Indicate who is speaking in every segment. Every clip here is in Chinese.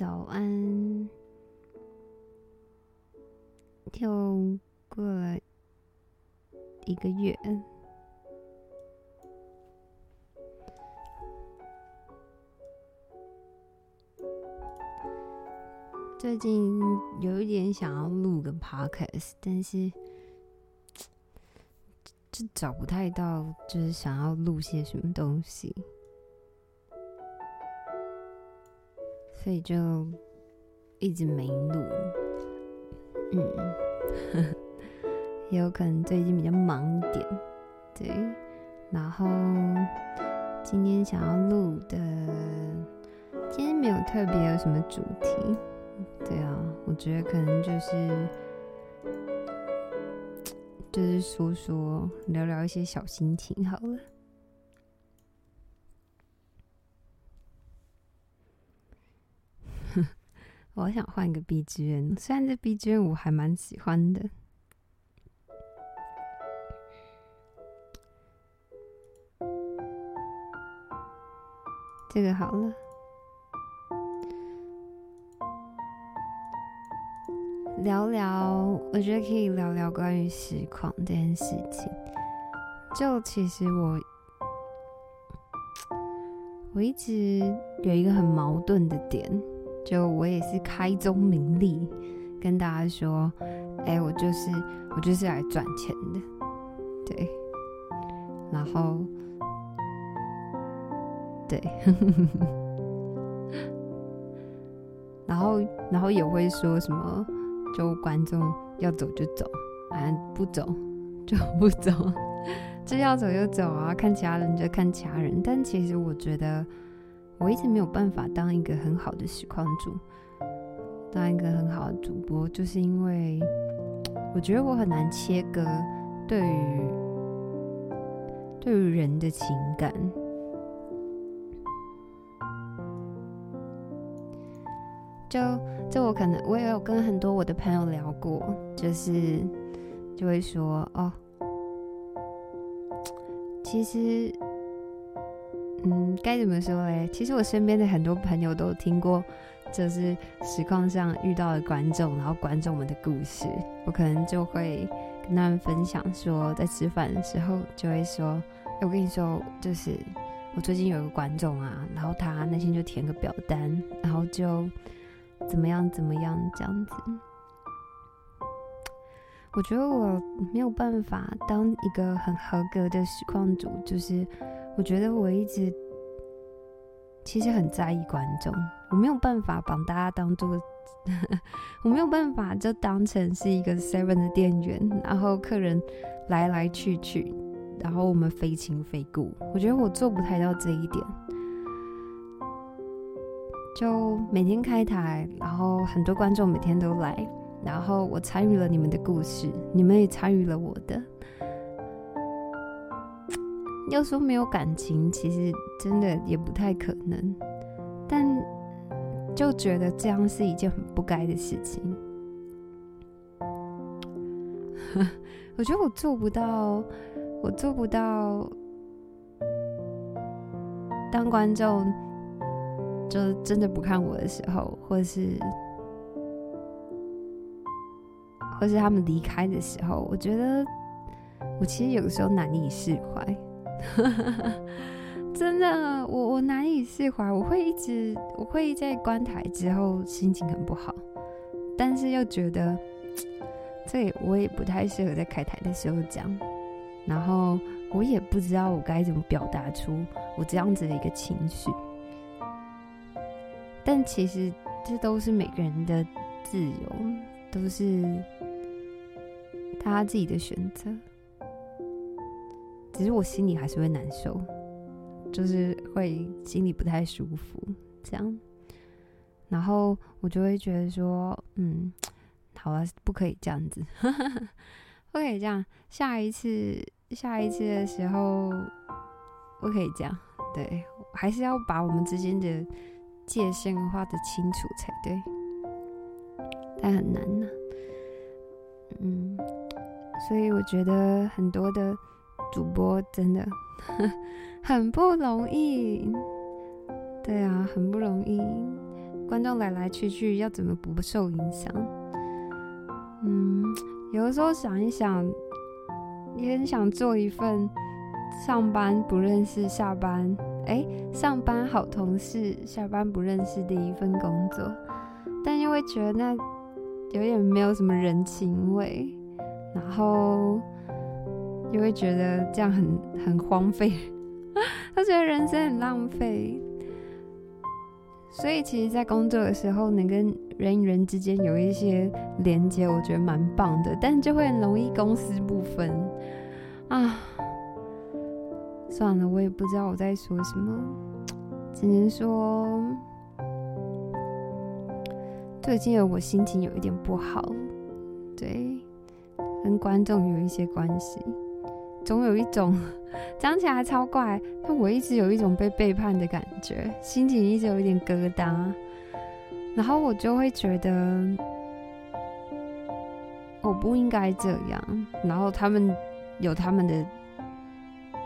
Speaker 1: 早安。又过了一个月，最近有一点想要录个 podcast，但是 就找不太到，就是想要录些什么东西。所以就一直没录，嗯，也 有可能最近比较忙一点，对。然后今天想要录的，今天没有特别有什么主题，对啊，我觉得可能就是就是说说聊聊一些小心情好了。我想换个 BGM，虽然这 BGM 我还蛮喜欢的。这个好了，聊聊，我觉得可以聊聊关于实况这件事情。就其实我，我一直有一个很矛盾的点。就我也是开宗明利跟大家说，哎、我就是我就是来赚钱的，对，然后对，然后然后也会说什么，就观众要走就走，啊不走就不走，就要走就走啊，看其他人就看其他人，但其实我觉得。我一直没有办法当一个很好的实况主，当一个很好的主播，就是因为我觉得我很难切割对于对于人的情感。就就我可能我也有跟很多我的朋友聊过，就是就会说哦，其实。嗯，该怎么说嘞？其实我身边的很多朋友都听过，就是实况上遇到的观众，然后观众们的故事，我可能就会跟他们分享说，在吃饭的时候就会说，欸，我跟你说，就是我最近有一个观众啊，然后他那天就填个表单，然后就怎么样怎么样这样子。我觉得我没有办法当一个很合格的实况主，就是。我觉得我一直其实很在意观众，我没有办法把大家当做，我没有办法就当成是一个 seven 的店员，然后客人来来去去，然后我们非亲非故。我觉得我做不太到这一点，就每天开台，然后很多观众每天都来，然后我参与了你们的故事，你们也参与了我的。要说没有感情，其实真的也不太可能，但就觉得这样是一件很不该的事情。我觉得我做不到，我做不到当观众就真的不看我的时候，或是或是他们离开的时候，我觉得我其实有时候难以释怀。真的，我我难以释怀，我会一直，我会在关台之后心情很不好，但是又觉得这我也不太适合在开台的时候讲，然后我也不知道我该怎么表达出我这样子的一个情绪，但其实这都是每个人的自由，都是他自己的选择。其实我心里还是会难受，就是会心里不太舒服，这样。然后我就会觉得说，嗯，好了，不可以这样子，不可以这样。下一次，下一次的时候，不可以这样。对，还是要把我们之间的界限画得清楚才对。但很难呢、嗯，所以我觉得很多的。主播真的 很不容易，对啊，很不容易。观众来来去去，要怎么不受影响？嗯，有的时候想一想，也很想做一份上班不认识，下班哎，上班好同事，下班不认识的一份工作，但又会觉得那有点没有什么人情味，然后又会觉得这样很很荒废，他觉得人生很浪费。所以，其实，在工作的时候，能跟人与人之间有一些连接，我觉得蛮棒的。但就会很容易公私不分啊！算了，我也不知道我在说什么，只能说最近我心情有一点不好，对，跟观众有一些关系。总有一种 讲起来超怪，但我一直有一种被背叛的感觉，心情一直有一点疙瘩，然后我就会觉得我不应该这样，然后他们有他们的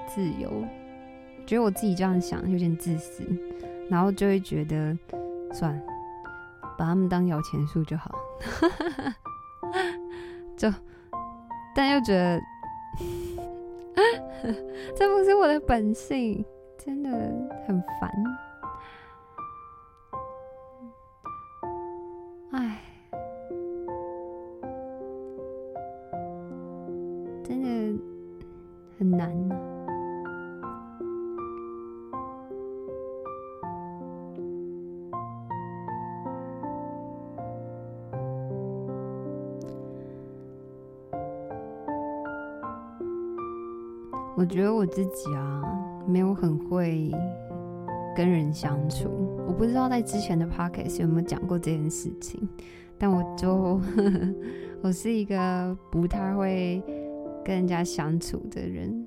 Speaker 1: 自由，觉得我自己这样想有点自私，然后就会觉得算了，把他们当摇钱树就好，就但又觉得。这不是我的本性，真的很烦。唉，真的很难。觉得我自己啊，没有很会跟人相处。我不知道在之前的 podcast 有没有讲过这件事情，但我就呵 呵我是一个不太会跟人家相处的人，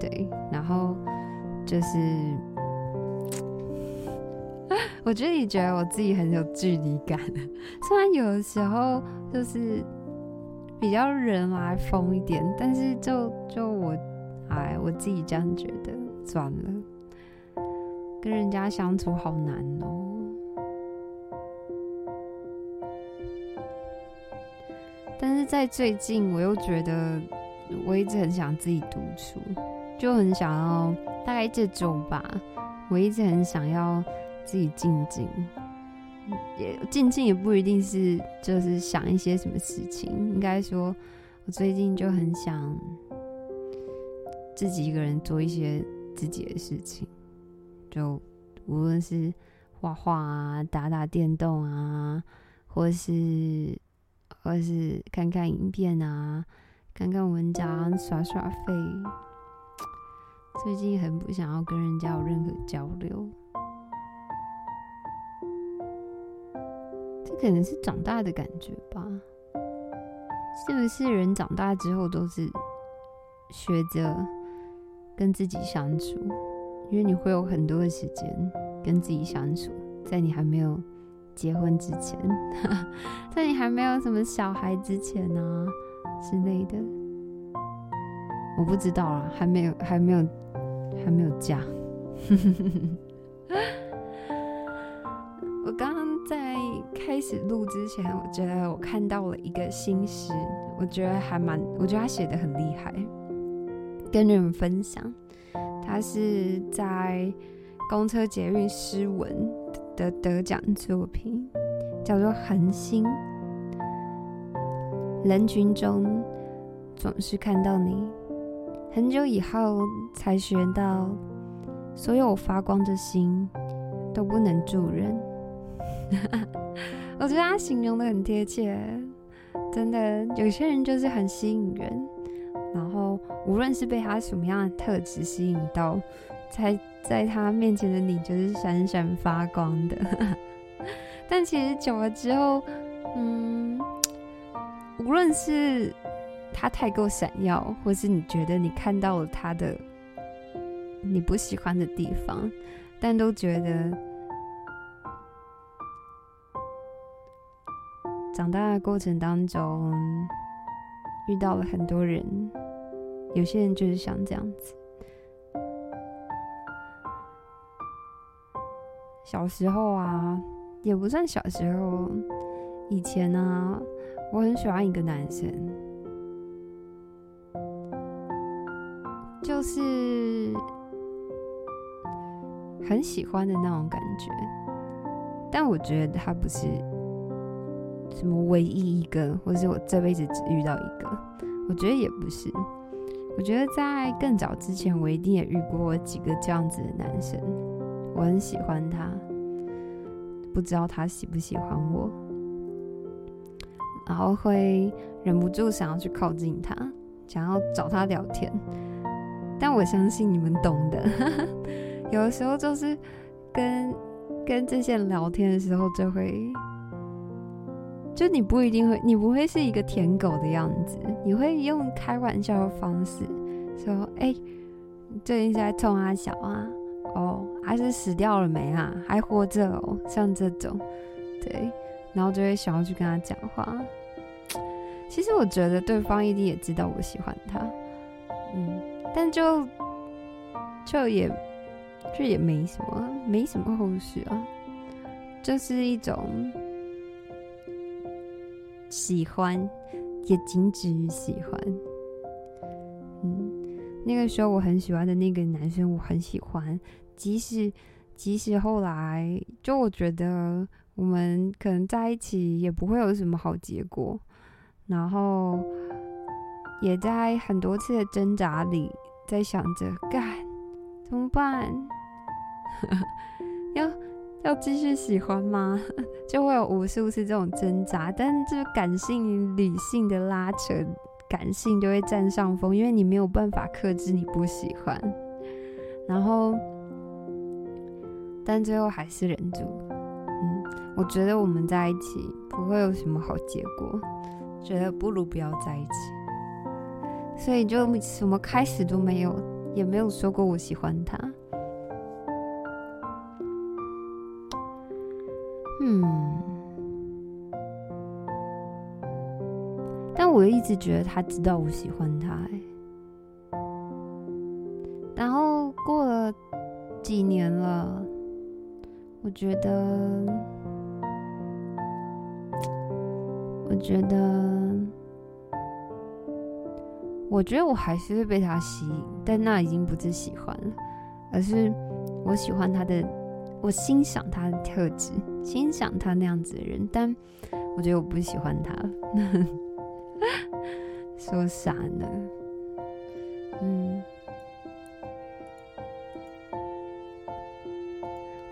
Speaker 1: 对。然后就是，我觉得你觉得我自己很有距离感，虽然有的时候就是比较人来疯一点，但是就就我。哎，我自己这样觉得，算了，跟人家相处好难哦。但是在最近，我又觉得我一直很想自己独处，就很想要，大概这周吧，我一直很想要自己静静，也静静也不一定是就是想一些什么事情，应该说，我最近就很想。自己一个人做一些自己的事情，就无论是画画啊、打打电动啊，或是或是看看影片啊、看看文章、耍耍废。最近很不想要跟人家有任何交流，这可能是长大的感觉吧？是不是人长大之后都是学着？跟自己相处，因为你会有很多的时间跟自己相处，在你还没有结婚之前，在你还没有什么小孩之前啊之类的，我不知道啊，还没有，还没有，还没有嫁。我刚刚在开始录之前，我觉得我看到了一个新诗，我觉得还蛮，我觉得他写得很厉害。跟你们分享，他是在公车捷运诗文的得奖作品，叫做《恒星》。人群中总是看到你，很久以后才学到，所有发光的星都不能助人。我觉得他形容的很贴切，真的，有些人就是很吸引人。无论是被他什么样的特质吸引到，在在他面前的你就是闪闪发光的。但其实久了之后，嗯，无论是他太过闪耀，或是你觉得你看到了他的你不喜欢的地方，但都觉得长大的过程当中。遇到了很多人，有些人就是想这样子。小时候啊，也不算小时候，以前呢、我很喜欢一个男生，就是很喜欢的那种感觉。但我觉得他不是什么唯一一个，或者是我这辈子只遇到一个。我觉得也不是。我觉得在更早之前，我一定也遇过几个这样子的男生。我很喜欢他，不知道他喜不喜欢我，然后会忍不住想要去靠近他，想要找他聊天。但我相信你们懂的，有的时候就是跟。跟这些人聊天的时候，就会，就你不一定会，你不会是一个舔狗的样子，你会用开玩笑的方式说：“哎、最近在冲阿小啊？哦，还是死掉了没啊？还活着哦？像这种，对，然后就会想要去跟他讲话。其实我觉得对方一定也知道我喜欢他，嗯，但就就也。”就也没什么，没什么后续啊，就是一种喜欢，也仅止于喜欢。嗯，那个时候我很喜欢的那个男生，我很喜欢，即使即使后来，就我觉得我们可能在一起也不会有什么好结果，然后也在很多次的挣扎里，在想着干怎么办。要要继续喜欢吗？就会有无数次这种挣扎，但这感性与理性的拉扯，感性就会占上风，因为你没有办法克制你不喜欢。然后，但最后还是忍住。嗯，我觉得我们在一起不会有什么好结果，觉得不如不要在一起，所以就什么开始都没有，也没有说过我喜欢他。嗯，但我一直觉得他知道我喜欢他，欸，然后过了几年了，我觉得，我觉得，我觉得我还是会被他吸引，但那已经不是喜欢了，而是我喜欢他的。我欣赏他的特质，欣赏他那样子的人，但我觉得我不喜欢他。说啥呢？嗯，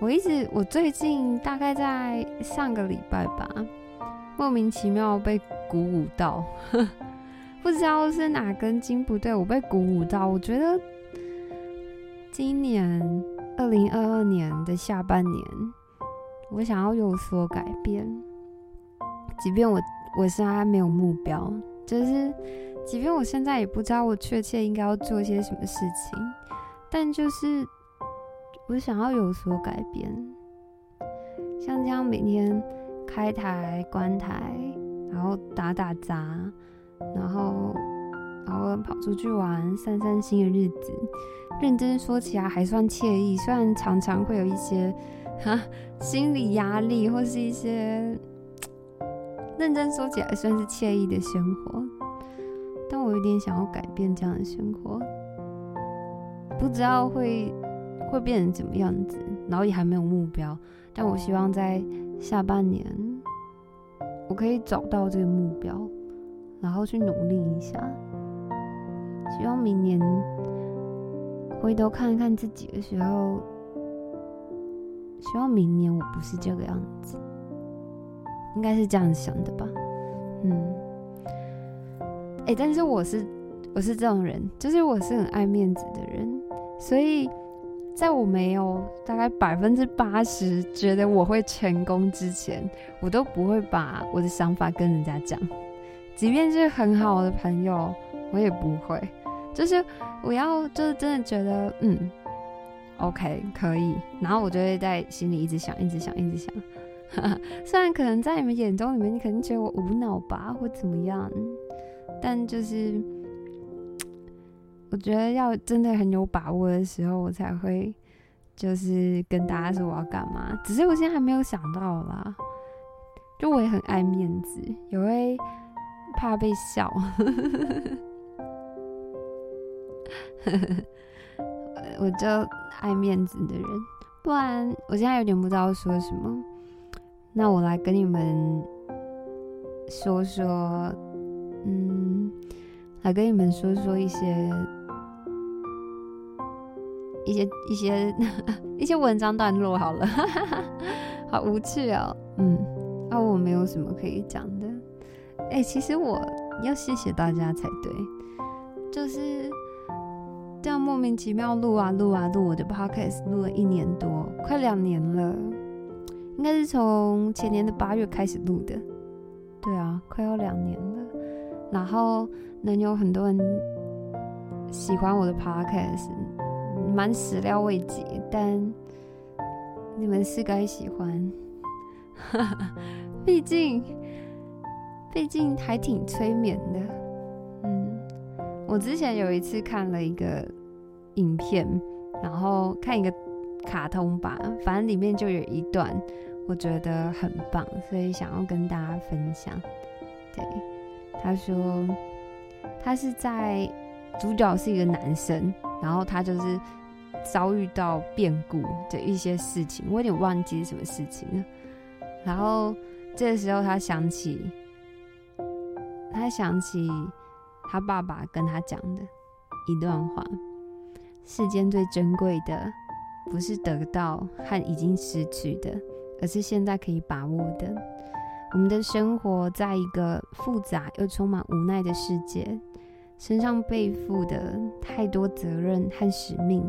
Speaker 1: 我一直，我最近大概在上个礼拜吧，莫名其妙被鼓舞到，不知道是哪根筋不对，我被鼓舞到，我觉得今年。二零二二年的下半年，我想要有所改变。即便我我现在没有目标，就是即便我现在也不知道我确切应该要做些什么事情，但就是我想要有所改变。像这样每天开台关台，然后打打杂，然后。然后跑出去玩，散散心的日子，认真说起来还算惬意。虽然常常会有一些哈心理压力，或是一些认真说起来算是惬意的生活，但我有点想要改变这样的生活，不知道会会变成怎么样子，然后也还没有目标。但我希望在下半年，我可以找到这个目标，然后去努力一下。希望明年回头看看自己的时候，希望明年我不是这个样子，应该是这样想的吧。嗯，哎、但是我是我是这种人，就是我是很爱面子的人，所以在我没有大概百分之八十觉得我会成功之前，我都不会把我的想法跟人家讲，即便是很好的朋友。我也不会，就是我要，就是真的觉得，嗯，OK，可以，然后我就会在心里一直想，一直想，一直想。虽然可能在你们眼中，你们肯定觉得我无脑吧，或怎么样，但就是我觉得要真的很有把握的时候，我才会就是跟大家说我要干嘛，只是我现在还没有想到啦。就我也很爱面子，也会怕被笑，呵 呵我就爱面子的人。不然我现在有点不知道说什么，那我来跟你们说说，嗯，来跟你们说说一些。一些一些 一些文章段落好了，好无趣哦。嗯，啊，我没有什么可以讲的。哎、其实我要谢谢大家才对，就是这样莫名其妙录啊录啊录我的 podcast，录了一年多，快两年了，应该是从前年的八月开始录的。对啊，快要两年了。然后能有很多人喜欢我的 podcast。蛮始料未及，但你们是该喜欢，毕竟，毕竟还挺催眠的。嗯，我之前有一次看了一个影片，然后看一个卡通吧，反正里面就有一段我觉得很棒，所以想要跟大家分享。对，他说他是在主角是一个男生。然后他就是遭遇到变故的一些事情，我有点忘记是什么事情了。然后这个时候他想起，他想起他爸爸跟他讲的一段话：世间最珍贵的，不是得到和已经失去的，而是现在可以把握的。我们的生活在一个复杂又充满无奈的世界。身上背负的太多责任和使命，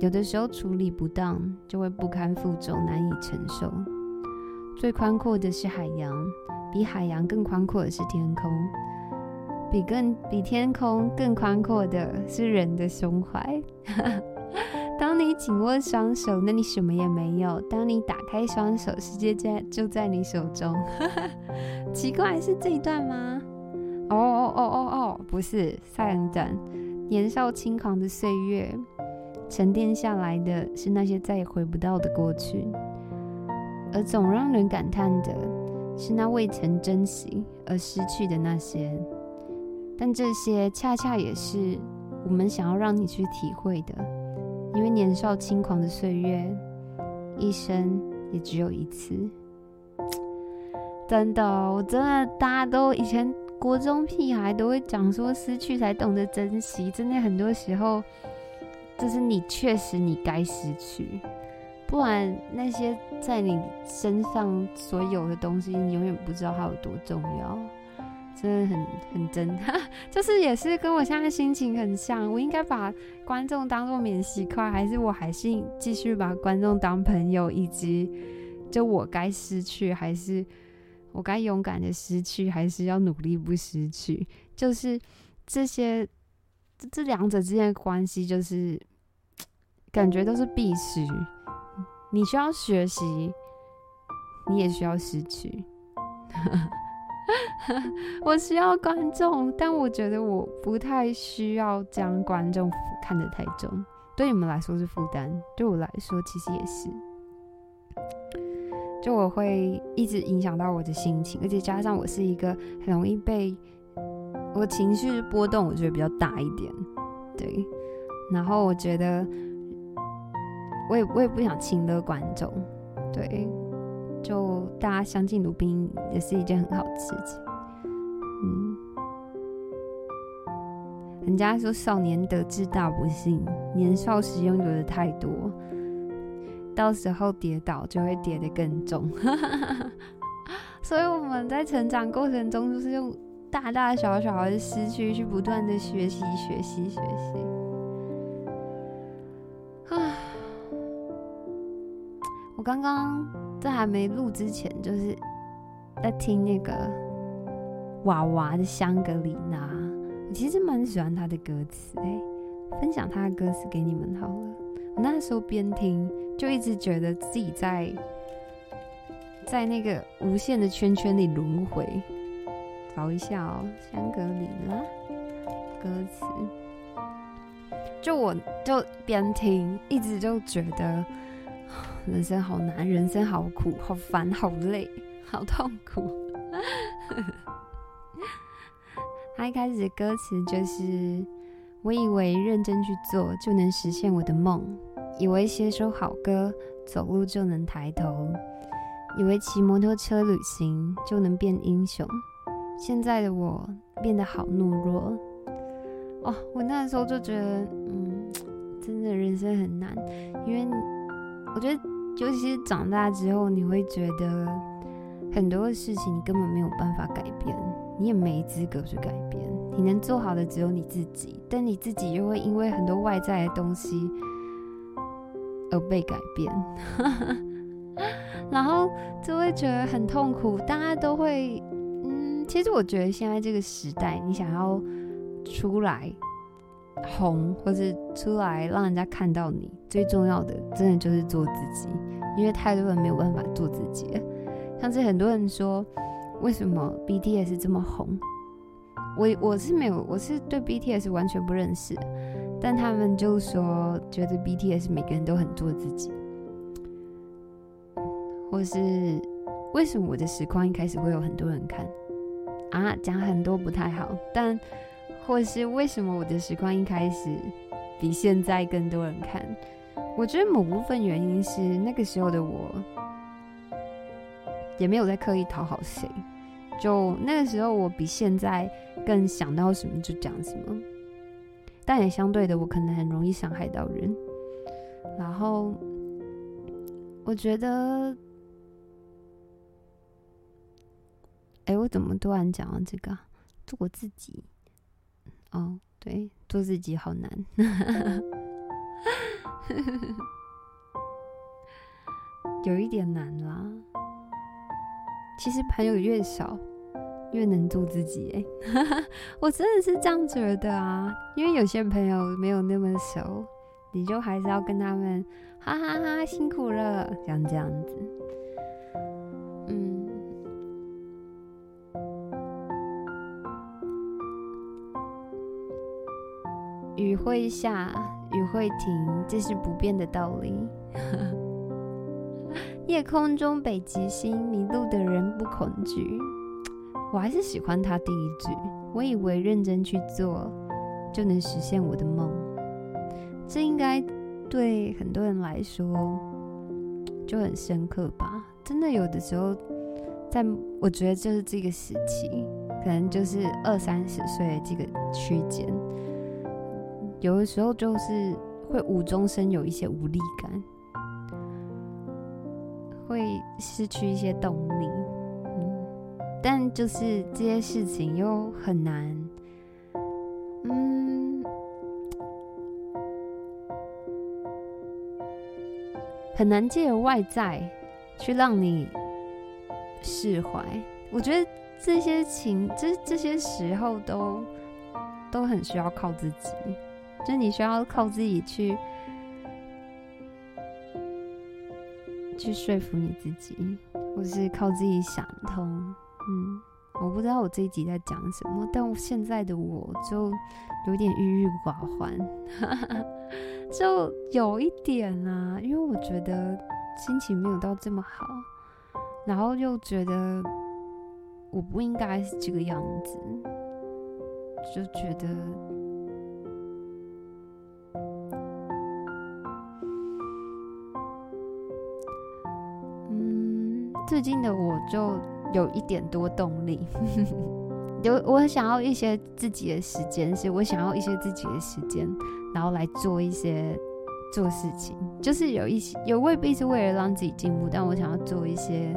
Speaker 1: 有的时候处理不当，就会不堪负重，难以承受。最宽阔的是海洋，比海洋更宽阔的是天空，比更比天空更宽阔的是人的胸怀。当你紧握双手，那你什么也没有；当你打开双手，世界在就在你手中。奇怪，是这一段吗？哦哦哦哦哦，不是赛恩赞，年少轻狂的岁月，沉淀下来的是那些再也回不到的过去，而总让人感叹的是那未曾珍惜而失去的那些。但这些恰恰也是我们想要让你去体会的，因为年少轻狂的岁月，一生也只有一次。真的，我真的，大家都以前。国中屁孩都会讲说，失去才懂得珍惜。真的很多时候，就是你确实你该失去，不然那些在你身上所有的东西，你永远不知道它有多重要。真的很很真，就是也是跟我现在心情很像。我应该把观众当做免洗筷，还是我还是继续把观众当朋友？以及就我该失去还是？我该勇敢的失去，还是要努力不失去？就是这些，这两者之间的关系，就是感觉都是必须。你需要学习，你也需要失去。我需要观众，但我觉得我不太需要将观众看得太重。对你们来说是负担，对我来说其实也是。就我会一直影响到我的心情，而且加上我是一个很容易被我情绪波动，我觉得比较大一点，对。然后我觉得我也我也不想轻了观众，对。就大家相敬如宾也是一件很好的事情，嗯。人家说少年得志大不幸，年少时拥有的太多。到时候跌倒就会跌得更重，所以我们在成长过程中就是用大大小小的失去去不断的学习、学习、学习。啊！我刚刚在还没录之前，就是在听那个娃娃的香格里拉，我其实蛮喜欢他的歌词，哎，分享他的歌词给你们好了。我那时候边听，就一直觉得自己在在那个无限的圈圈里轮回。找一下哦，香格里拉歌词。就我就边听，一直就觉得人生好难，人生好苦，好烦，好累，好痛苦。他一开始的歌词就是：我以为认真去做就能实现我的梦，以为写首好歌走路就能抬头，以为骑摩托车旅行就能变英雄。现在的我变得好懦弱。哦，我那时候就觉得，嗯，真的人生很难，因为我觉得，尤其是长大之后，你会觉得很多的事情你根本没有办法改变，你也没资格去改变，你能做好的只有你自己，但你自己又会因为很多外在的东西而被改变，然后就会觉得很痛苦。大家都会，嗯，其实我觉得现在这个时代，你想要。出来红，或是出来让人家看到你，最重要的真的就是做自己，因为太多人没有办法做自己。像是很多人说，为什么 BTS 这么红？我我是没有，我是对 BTS 完全不认识，但他们就说觉得 BTS 每个人都很做自己，或是为什么我的实况一开始会有很多人看啊？讲很多不太好，但。或是为什么我的实况一开始比现在更多人看？我觉得某部分原因是那个时候的我也没有在刻意讨好谁，就那个时候我比现在更想到什么就讲什么，但也相对的我可能很容易伤害到人。然后我觉得，哎，我怎么突然讲到这个？做我自己。哦，对，做自己好难，有一点难啦。其实朋友越少，越能做自己。哎，我真的是这样觉得啊。因为有些朋友没有那么熟，你就还是要跟他们哈哈哈哈，辛苦了，像这样子。会下，雨会停，这是不变的道理。夜空中北极星，迷路的人不恐惧。我还是喜欢他第一句。我以为认真去做，就能实现我的梦。这应该对很多人来说就很深刻吧？真的，有的时候，在我觉得就是这个时期，可能就是二三十岁的这个区间。有的时候就是会无中生有一些无力感，会失去一些动力，嗯，但就是这些事情又很难，嗯，很难借由外在去让你释怀。我觉得这些情，这这些时候都都很需要靠自己。就你需要靠自己去去说服你自己，或者是靠自己想通。嗯，我不知道我这一集在讲什么，但我现在的我就有点郁郁寡欢，就有一点啊，因为我觉得心情没有到这么好，然后又觉得我不应该是这个样子，就觉得。最近的我就有一点多动力，有我很想要一些自己的时间，是我想要一些自己的时间，然后来做一些做事情，就是有一些有未必是为了让自己进步，但我想要做一些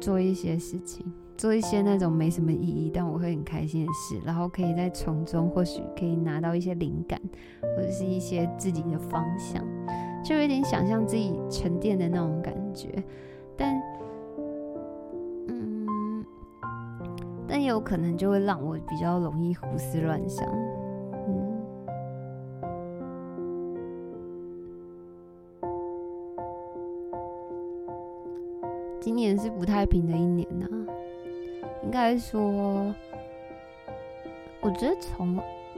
Speaker 1: 做一些事情，做一些那种没什么意义，但我会很开心的事，然后可以在从中或许可以拿到一些灵感，或者是一些自己的方向，就有点想象自己沉淀的那种感觉。但，嗯，但也有可能就会让我比较容易胡思乱想，嗯。今年是不太平的一年呐，应该说，我觉得从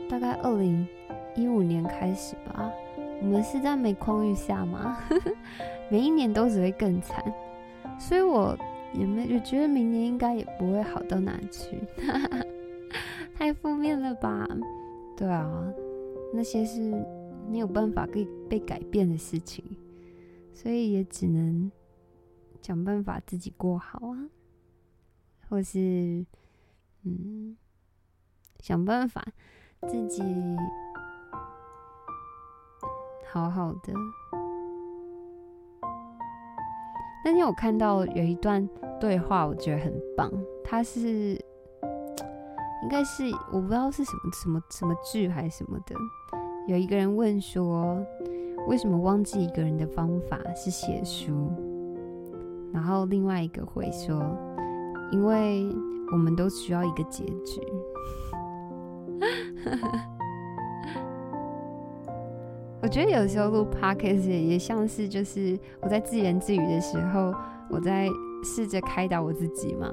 Speaker 1: 大概二零一五年开始吧，我们是在每况愈下吗？每一年都只会更惨，所以我也没有觉得明年应该也不会好到哪去，太负面了吧？对啊，那些是没有办法可以被改变的事情，所以也只能想办法自己过好啊，或是嗯，想办法自己。好好的。那天我看到有一段对话，我觉得很棒。它是应该是我不知道是什么什么什么剧还是什么的。有一个人问说：“为什么忘记一个人的方法是写书？”然后另外一个会说：“因为我们都需要一个结局。”我觉得有时候录 podcast 也像是，就是我在自言自语的时候，我在试着开导我自己嘛。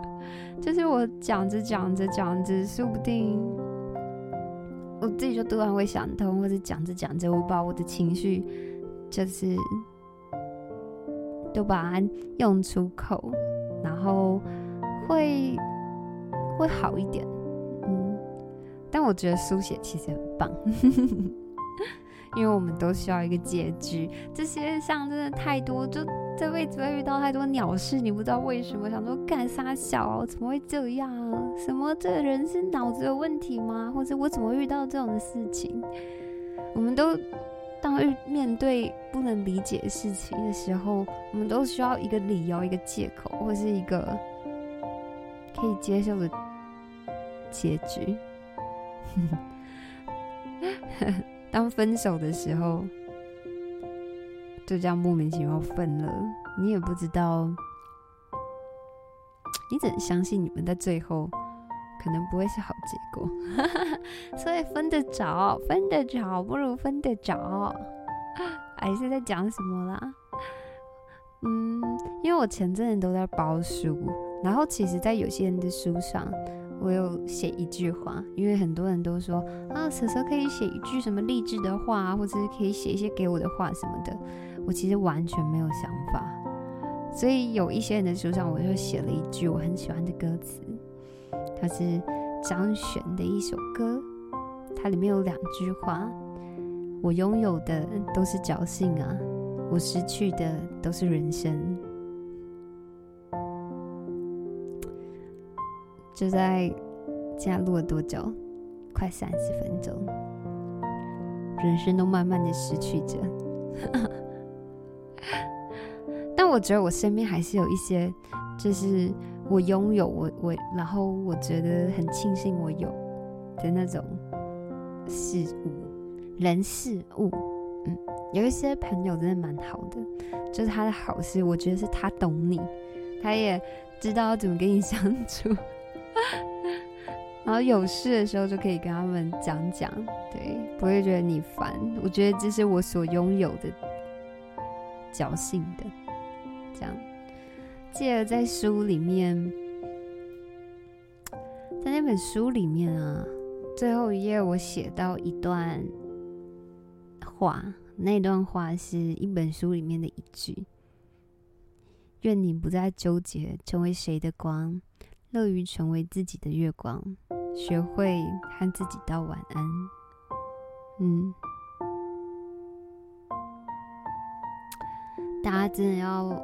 Speaker 1: 就是我讲着讲着讲着，说不定我自己就突然会想通，或者讲着讲着，我把我的情绪就是都把它用出口，然后会会好一点。嗯，但我觉得书写其实很棒。因为我们都需要一个结局，这世界上真的太多，就这辈子会遇到太多鸟事，你不知道为什么，想说干啥小，怎么会这样？什么这人是脑子有问题吗？或者我怎么遇到这种的事情？我们都当遇面对不能理解的事情的时候，我们都需要一个理由、一个借口，或是一个可以接受的结局。呵 呵当分手的时候，就这样莫名其妙分了，你也不知道，你只能相信你们在最后可能不会是好结果，所以分得早，分得早不如分得早，还是在讲什么啦？嗯，因为我前阵子都在包书，然后其实，在有些人的书上。我有写一句话，因为很多人都说啊，蛇蛇可以写一句什么励志的话，或者是可以写一些给我的话什么的。我其实完全没有想法，所以有一些人的书上，我就写了一句我很喜欢的歌词，它是张悬的一首歌，它里面有两句话：我拥有的都是侥幸啊，我失去的都是人生。就在现在录了多久？快三十分钟，人生都慢慢的失去着。但我觉得我身边还是有一些，就是我拥有我我，然后我觉得很庆幸我有的那种事物、人事物。嗯，有一些朋友真的蛮好的，就是他的好是，我觉得是他懂你，他也知道怎么跟你相处。然后有事的时候就可以跟他们讲讲，对，不会觉得你烦。我觉得这是我所拥有的侥幸的，这样。记得在书里面，在那本书里面啊，最后一页我写到一段话，那段话是一本书里面的一句：愿你不再纠结成为谁的光。乐于成为自己的月光，学会和自己道晚安。嗯，大家真的要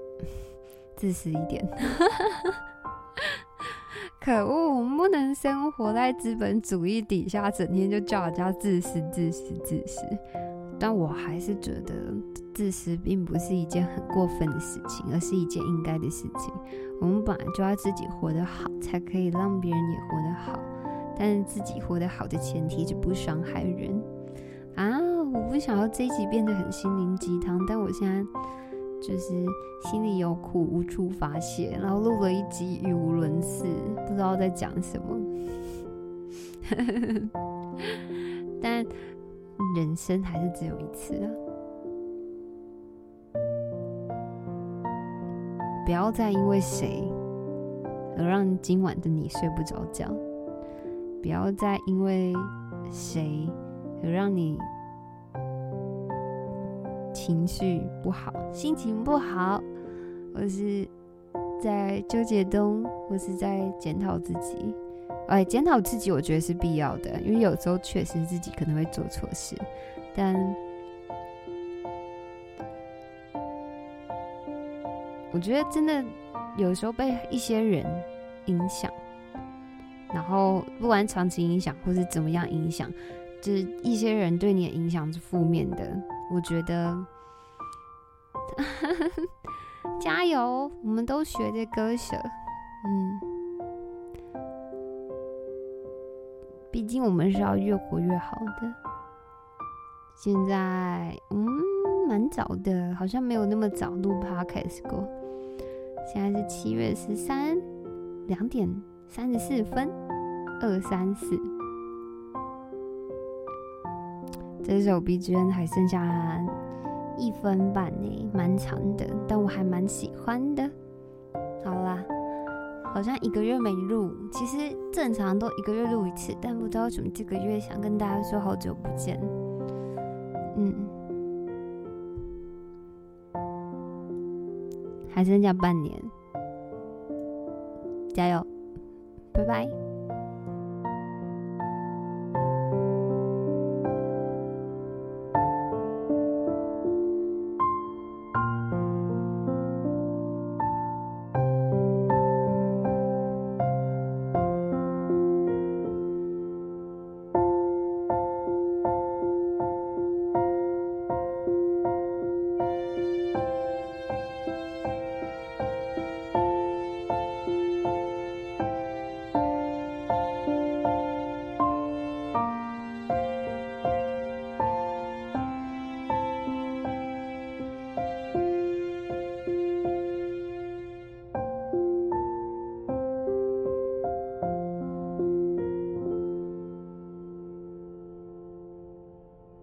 Speaker 1: 自私一点。可恶，我们不能生活在资本主义底下，整天就叫人家自私、自私、自私。但我还是觉得，自私并不是一件很过分的事情，而是一件应该的事情。我们本来就要自己活得好，才可以让别人也活得好。但是自己活得好的前提是不伤害人啊！我不想要这一集变得很心灵鸡汤，但我现在就是心里有苦无处发泄，然后录了一集语无伦次，不知道在讲什么。但人生还是只有一次啊！不要再因为谁而让今晚的你睡不着觉，不要再因为谁而让你情绪不好、心情不好，或是在纠结中，或是在检讨自己。哎，检讨自己，我觉得是必要的，因为有时候确实自己可能会做错事，但我觉得真的有时候被一些人影响，然后不管长期影响或是怎么样影响，就是一些人对你的影响是负面的，我觉得 加油，我们都学着割舍，嗯。毕竟我们是要越活越好的。现在，嗯，蛮早的，好像没有那么早录 podcast 过。现在是七月十三，两点三十四分，二三四。这首 BGM 还剩下一分半呢，蛮长的，但我还蛮喜欢的。好。像一个月没录，其实正常都一个月录一次，但不知道为什么这个月想跟大家说好久不见。嗯，还剩下半年，加油，拜拜。